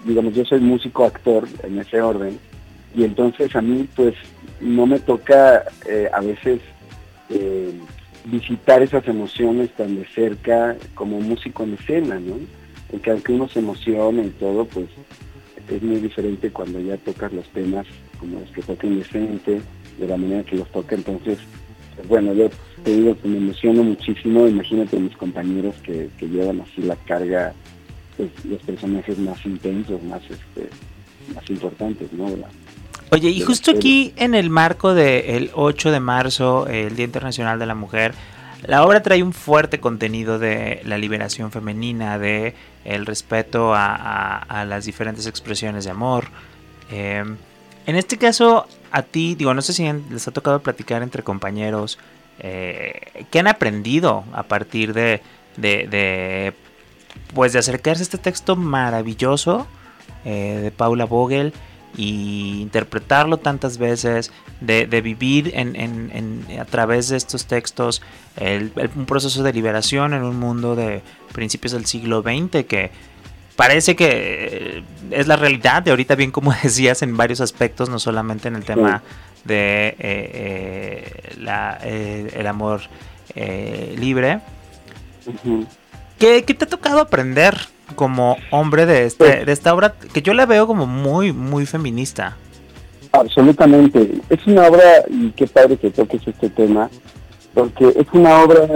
digamos, yo soy músico actor en ese orden, y entonces a mí, pues, no me toca eh, a veces eh, visitar esas emociones tan de cerca como músico en escena, ¿no? Porque aunque uno se emociona y todo, pues es muy diferente cuando ya tocas los temas como los que toca Indecente, de la manera que los toca, entonces bueno, yo te digo que me emociono muchísimo, imagínate mis compañeros que, llevan así la carga, pues, los personajes más intensos, más este, más importantes, ¿no? Oye, y justo aquí en el marco del 8 de marzo, el Día Internacional de la Mujer, la obra trae un fuerte contenido de la liberación femenina, de el respeto a, las diferentes expresiones de amor. Em, en este caso, a ti, digo, no sé si les ha tocado platicar entre compañeros, eh, ¿qué han aprendido a partir de, de, pues de acercarse a este texto maravilloso eh, de Paula Vogel y interpretarlo tantas veces, de, vivir en, en, a través de estos textos un proceso de liberación en un mundo de principios del siglo XX que parece que eh, es la realidad de ahorita, bien como decías, en varios aspectos, no solamente en el tema de eh, eh, la, el amor libre. ¿Qué, te ha tocado aprender como hombre de, este, de esta obra que yo la veo como muy, muy feminista? absolutamente. Es una obra, y qué padre que toques este tema, porque es una obra,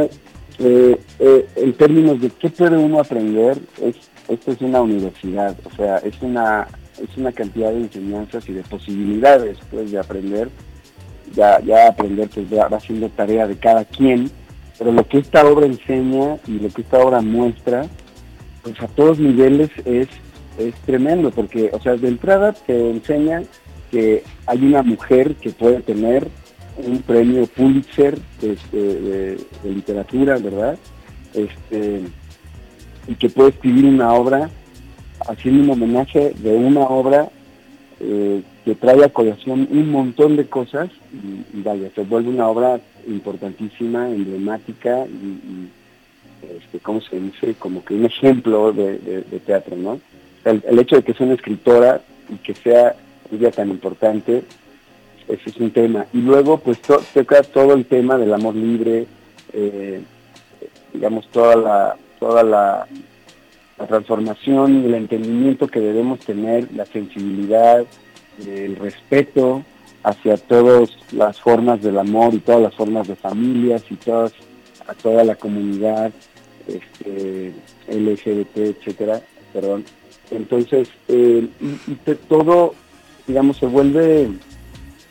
eh, eh, en términos de qué puede uno aprender, es, esto es una universidad, o sea, es una, es una cantidad de enseñanzas y de posibilidades pues, de aprender. Ya, ya aprender pues va siendo tarea de cada quien, pero lo que esta obra enseña y lo que esta obra muestra, pues a todos niveles es, es tremendo, porque, o sea, de entrada te enseña que hay una mujer que puede tener un premio Pulitzer este, de, literatura, ¿verdad? Este, y que puede escribir una obra haciendo un homenaje de una obra eh, que trae a colación un montón de cosas y, vaya, se vuelve una obra importantísima, emblemática y, este, ¿cómo se dice? Como que un ejemplo de, teatro, ¿no? El, hecho de que sea una escritora y que sea ella tan importante, ese es un tema. Y luego, pues, toca todo el tema del amor libre, eh, digamos, toda la, toda la transformación y el entendimiento que debemos tener, la sensibilidad, el respeto hacia todas las formas del amor y todas las formas de familias y todas a toda la comunidad este, LGBT, etcétera, perdón. Entonces, eh, y, todo, digamos, se vuelve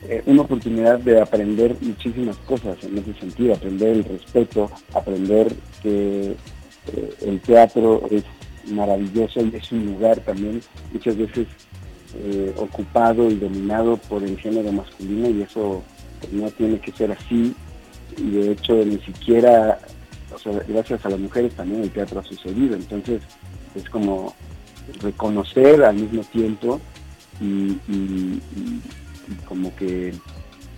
eh, una oportunidad de aprender muchísimas cosas en ese sentido, aprender el respeto, aprender que eh, el teatro es maravilloso es un lugar también muchas veces ocupado y dominado por el género masculino y eso no tiene que ser así y de hecho ni siquiera, gracias a las mujeres también el teatro ha sucedido, entonces es como reconocer al mismo tiempo y, como que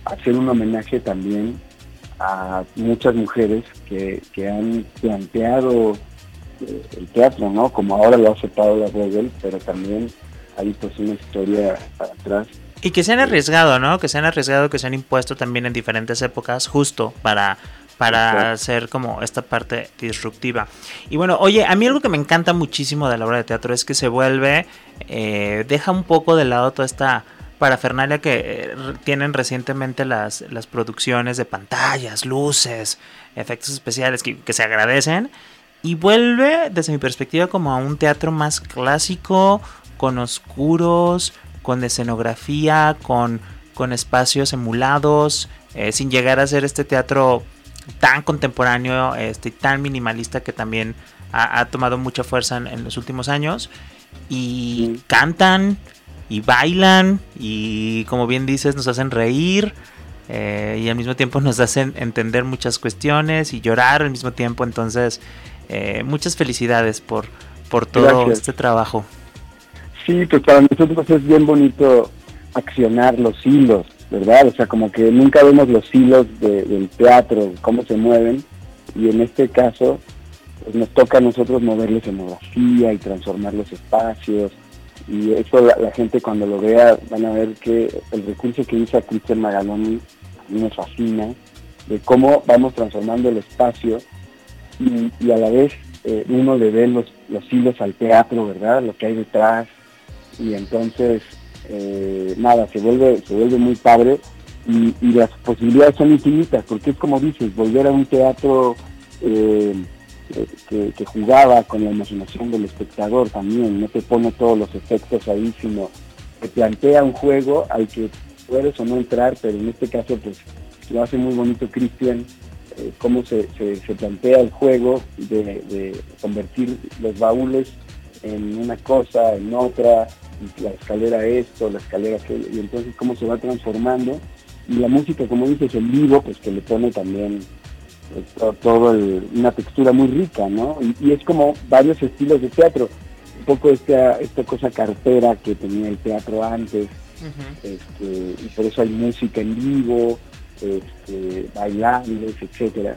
hacer un homenaje también a muchas mujeres que, que han planteado eh, el teatro, ¿no? Como ahora lo ha aceptado la Rebel, pero también hay pues una historia atrás. Y que se han arriesgado, ¿no? Que se han arriesgado, que se han impuesto también en diferentes épocas justo para para hacer como esta parte disruptiva. Y bueno, oye, a mí algo que me encanta muchísimo de la obra de teatro es que se vuelve, eh, deja un poco de lado toda esta parafernalia que eh, tienen recientemente las, las producciones de pantallas, luces, efectos especiales que, que se agradecen y vuelve desde mi perspectiva como a un teatro más clásico, con oscuros, con escenografía, con, con espacios emulados, eh, sin llegar a ser este teatro tan contemporáneo, este, tan minimalista que también ha, tomado mucha fuerza en, los últimos años. Y cantan y bailan y como bien dices nos hacen reír. Eh, y al mismo tiempo nos hacen entender muchas cuestiones y llorar al mismo tiempo. Entonces, eh, muchas felicidades por, por todo este trabajo. Sí, pues para nosotros es bien bonito accionar los hilos, ¿verdad? O sea, como que nunca vemos los hilos del teatro, cómo se mueven, y en este caso pues nos toca a nosotros mover la escenografía y transformar los espacios, y eso la, gente cuando lo vea van a ver que el recurso que usa Cristian Magaloni a mí me fascina, de cómo vamos transformando el espacio y, a la vez eh, uno le ve los, los hilos al teatro, ¿verdad? Lo que hay detrás. Y entonces, eh, nada, se vuelve, se vuelve muy padre y, las posibilidades son infinitas, porque es como dices, volver a un teatro eh, que, que, jugaba con la imaginación del espectador también, no te pone todos los efectos ahí, sino que plantea un juego al que puedes o no entrar, pero en este caso pues lo hace muy bonito Cristian eh, cómo se, plantea el juego de, convertir los baúles en una cosa, en otra, la escalera esto, la escalera aquello, y entonces cómo se va transformando. Y la música, como dices, en vivo, pues que le pone también eh, todo, una textura muy rica, ¿no? Y, es como varios estilos de teatro. Un poco esta, esta cosa cartera que tenía el teatro antes, este, y por eso hay música en vivo, este, bailables, etcétera.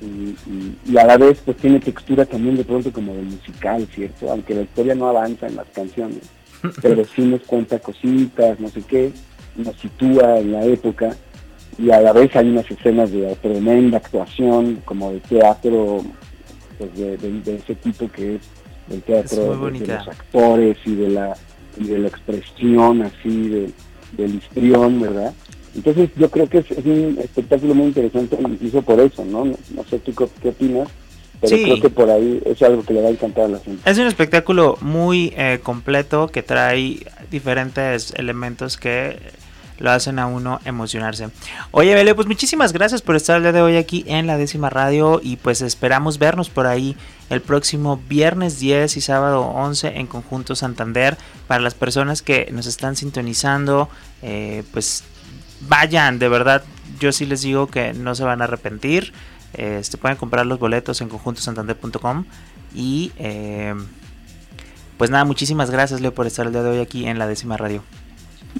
Y, a la vez pues tiene textura también de pronto como de musical, ¿cierto? Aunque la historia no avanza en las canciones, pero sí nos cuenta cositas, no sé qué, nos sitúa en la época y a la vez hay unas escenas de tremenda actuación, como de teatro pues, de, ese tipo que es el teatro de, los actores y de la y de la expresión así de, del histrión, ¿verdad? Entonces yo creo que es, un espectáculo muy interesante incluso por eso, ¿no? No, sé tú qué, opinas, pero creo que por ahí es algo que le va a encantar a la gente. Es un espectáculo muy eh, completo que trae diferentes elementos que lo hacen a uno emocionarse. Oye, Bele, pues muchísimas gracias por estar el día de hoy aquí en la décima radio y pues esperamos vernos por ahí el próximo viernes 10 y sábado 11 en Conjunto Santander. Para las personas que nos están sintonizando, eh, pues vayan, de verdad, yo sí les digo que no se van a arrepentir. Este, pueden comprar los boletos en conjuntosantander.com y eh, pues nada, muchísimas gracias Leo por estar el día de hoy aquí en la décima radio.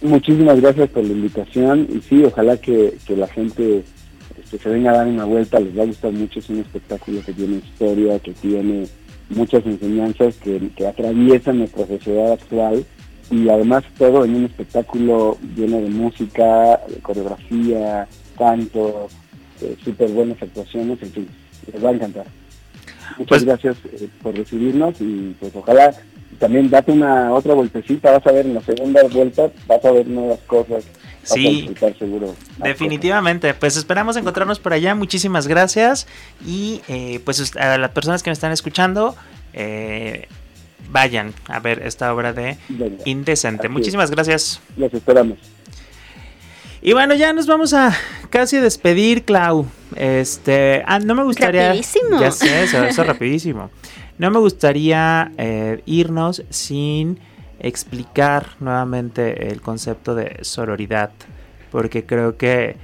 Muchísimas gracias por la invitación y sí, ojalá que, la gente este, se venga a dar una vuelta, les va a gustar mucho, es un espectáculo que tiene historia, que tiene muchas enseñanzas que, que atraviesan nuestra sociedad actual y además todo en un espectáculo lleno de música, de coreografía, canto, eh, súper buenas actuaciones, en fin, les va a encantar. Muchas pues gracias eh, por recibirnos y pues ojalá también date una otra vueltecita, vas a ver en la segunda vuelta, vas a ver nuevas cosas. sí, seguro. Definitivamente, pues esperamos encontrarnos por allá. Muchísimas gracias y eh, pues a las personas que me están escuchando, eh, vayan a ver esta obra de Indecente. Muchísimas gracias. Los esperamos. Y bueno, ya nos vamos a casi despedir, Clau. Este, ah, no me gustaría. Rapidísimo. Ya sé, eso, eso rapidísimo. No me gustaría eh, irnos sin explicar nuevamente el concepto de sororidad, porque creo que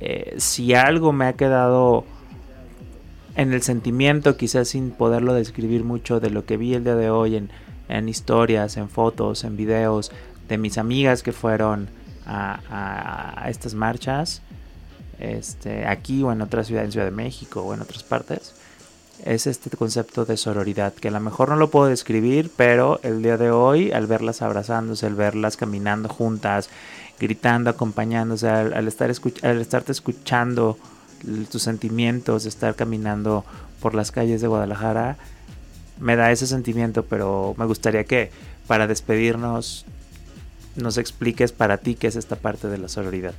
eh, si algo me ha quedado en el sentimiento, quizás sin poderlo describir mucho de lo que vi el día de hoy en, historias, en fotos, en videos de mis amigas que fueron a, estas marchas, este, aquí o en otra ciudad, en Ciudad de México o en otras partes es este concepto de sororidad, que a lo mejor no lo puedo describir, pero el día de hoy, al verlas abrazándose, al verlas caminando juntas, gritando, acompañándose, al, estar al estarte escuchando tus sentimientos, estar caminando por las calles de Guadalajara, me da ese sentimiento, pero me gustaría que para despedirnos nos expliques para ti qué es esta parte de la sororidad.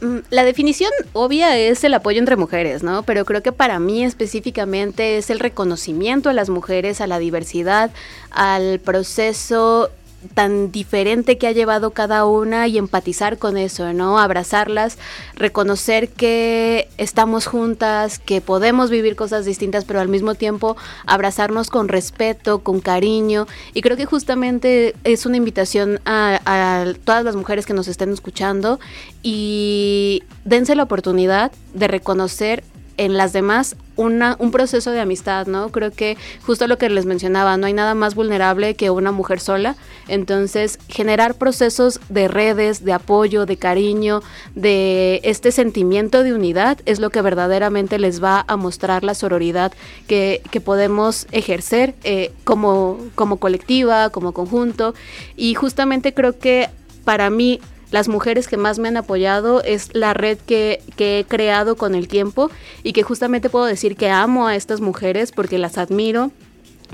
Mm, la definición obvia es el apoyo entre mujeres, ¿no? Pero creo que para mí específicamente es el reconocimiento a las mujeres, a la diversidad, al proceso tan diferente que ha llevado cada una y empatizar con eso, ¿no? Abrazarlas, reconocer que estamos juntas, que podemos vivir cosas distintas, pero al mismo tiempo abrazarnos con respeto, con cariño. Y creo que justamente es una invitación a, todas las mujeres que nos estén escuchando y dense la oportunidad de reconocer en las demás un proceso de amistad, ¿no? Creo que justo lo que les mencionaba, no hay nada más vulnerable que una mujer sola. Entonces, generar procesos de redes, de apoyo, de cariño, de este sentimiento de unidad es lo que verdaderamente les va a mostrar la sororidad que, que podemos ejercer eh, como, como colectiva, como conjunto. Y justamente creo que para mí las mujeres que más me han apoyado es la red que, he creado con el tiempo y que justamente puedo decir que amo a estas mujeres porque las admiro,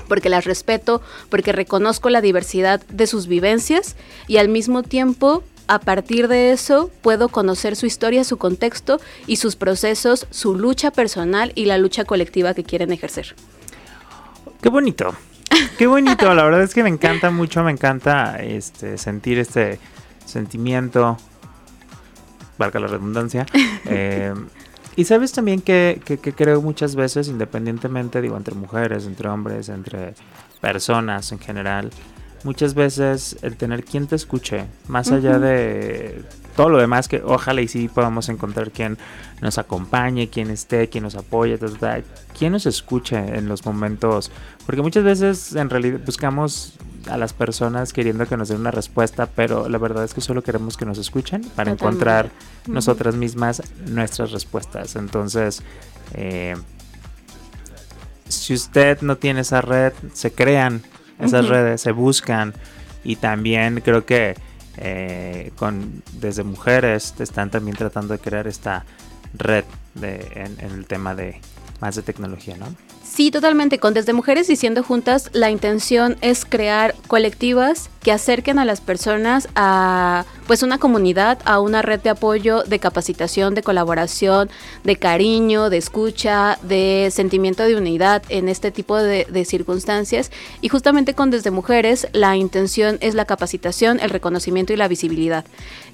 porque las respeto, porque reconozco la diversidad de sus vivencias y al mismo tiempo a partir de eso puedo conocer su historia, su contexto y sus procesos, su lucha personal y la lucha colectiva que quieren ejercer. Qué bonito. Qué bonito, la verdad es que me encanta mucho, me encanta este sentir este sentimiento, valga la redundancia. Eh, y sabes también que, que, creo muchas veces, independientemente, digo, entre mujeres, entre hombres, entre personas en general, muchas veces el tener quien te escuche, más allá de todo lo demás, que ojalá y sí podamos encontrar quien nos acompañe, quien esté, quien nos apoye, quien nos escuche en los momentos, porque muchas veces en realidad buscamos a las personas queriendo que nos den una respuesta, pero la verdad es que solo queremos que nos escuchen para encontrar nosotras mismas nuestras respuestas. Entonces, eh, si usted no tiene esa red, se crean esas redes, se buscan y también creo que eh, con desde mujeres están también tratando de crear esta red de, en, el tema de más de tecnología, ¿no? Sí, totalmente. Con Desde Mujeres Diciendo Juntas, la intención es crear colectivas que acerquen a las personas a pues una comunidad, a una red de apoyo, de capacitación, de colaboración, de cariño, de escucha, de sentimiento de unidad en este tipo de, circunstancias. Y justamente con Desde Mujeres la intención es la capacitación, el reconocimiento y la visibilidad.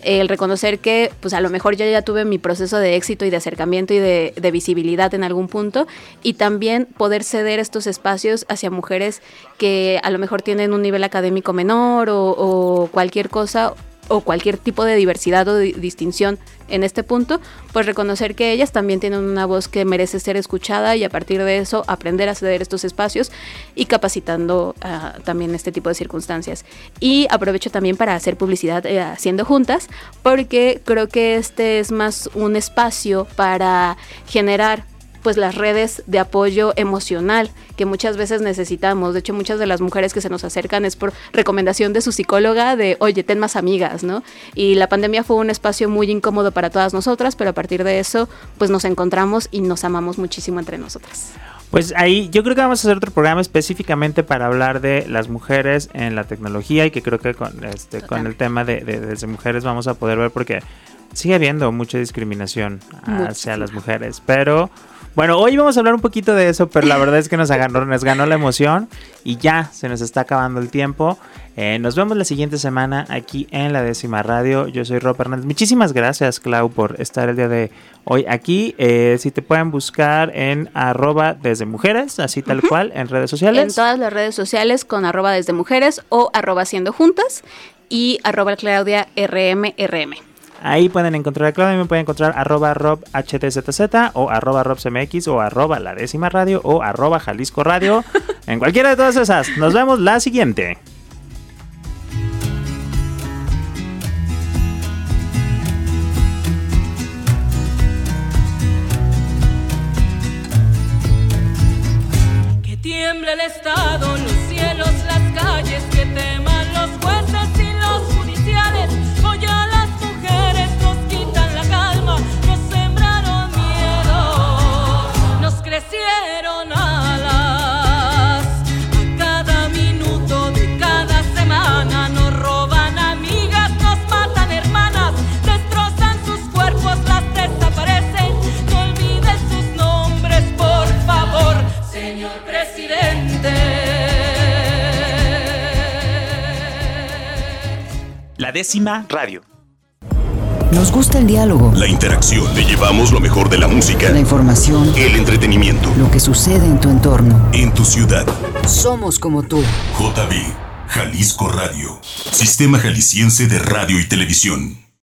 El reconocer que pues a lo mejor yo ya tuve mi proceso de éxito y de acercamiento y de, visibilidad en algún punto y también poder ceder estos espacios hacia mujeres que a lo mejor tienen un nivel académico menor o cualquier cosa o cualquier tipo de diversidad o distinción en este punto, pues reconocer que ellas también tienen una voz que merece ser escuchada y a partir de eso aprender a ceder estos espacios y capacitando uh, también este tipo de circunstancias. Y aprovecho también para hacer publicidad eh, haciendo juntas, porque creo que este es más un espacio para generar pues las redes de apoyo emocional que muchas veces necesitamos. De hecho, muchas de las mujeres que se nos acercan es por recomendación de su psicóloga de, oye, ten más amigas, ¿no? Y la pandemia fue un espacio muy incómodo para todas nosotras, pero a partir de eso, pues nos encontramos y nos amamos muchísimo entre nosotras. Pues ahí yo creo que vamos a hacer otro programa específicamente para hablar de las mujeres en la tecnología y que creo que con, este, con el tema de, de, de mujeres vamos a poder ver porque sigue habiendo mucha discriminación hacia Muchísimo. las mujeres, pero bueno, hoy vamos a hablar un poquito de eso, pero la verdad es que nos ganó, nos ganó la emoción y ya se nos está acabando el tiempo. Eh, nos vemos la siguiente semana aquí en la décima radio. Yo soy Rob Hernández. Muchísimas gracias, Clau, por estar el día de hoy aquí. Eh, si te pueden buscar en arroba desde mujeres, así tal uh -huh. cual, en redes sociales. En todas las redes sociales con arroba desde mujeres o arroba siendo juntas y arroba Claudia RMRM. Ahí pueden encontrar a Claudia, me pueden encontrar arroba robhdzzz o arroba robcmx o arroba la décima radio o arroba Jalisco Radio. en cualquiera de todas esas. Nos vemos la siguiente. Que tiemble el Estado, los cielos, las calles, décima radio. Nos gusta el diálogo, La interacción. Te llevamos lo mejor de la música, la información, el entretenimiento, lo que sucede en tu entorno. en tu ciudad. Somos como tú. JB, Jalisco Radio. Sistema Jalisciense de Radio y Televisión.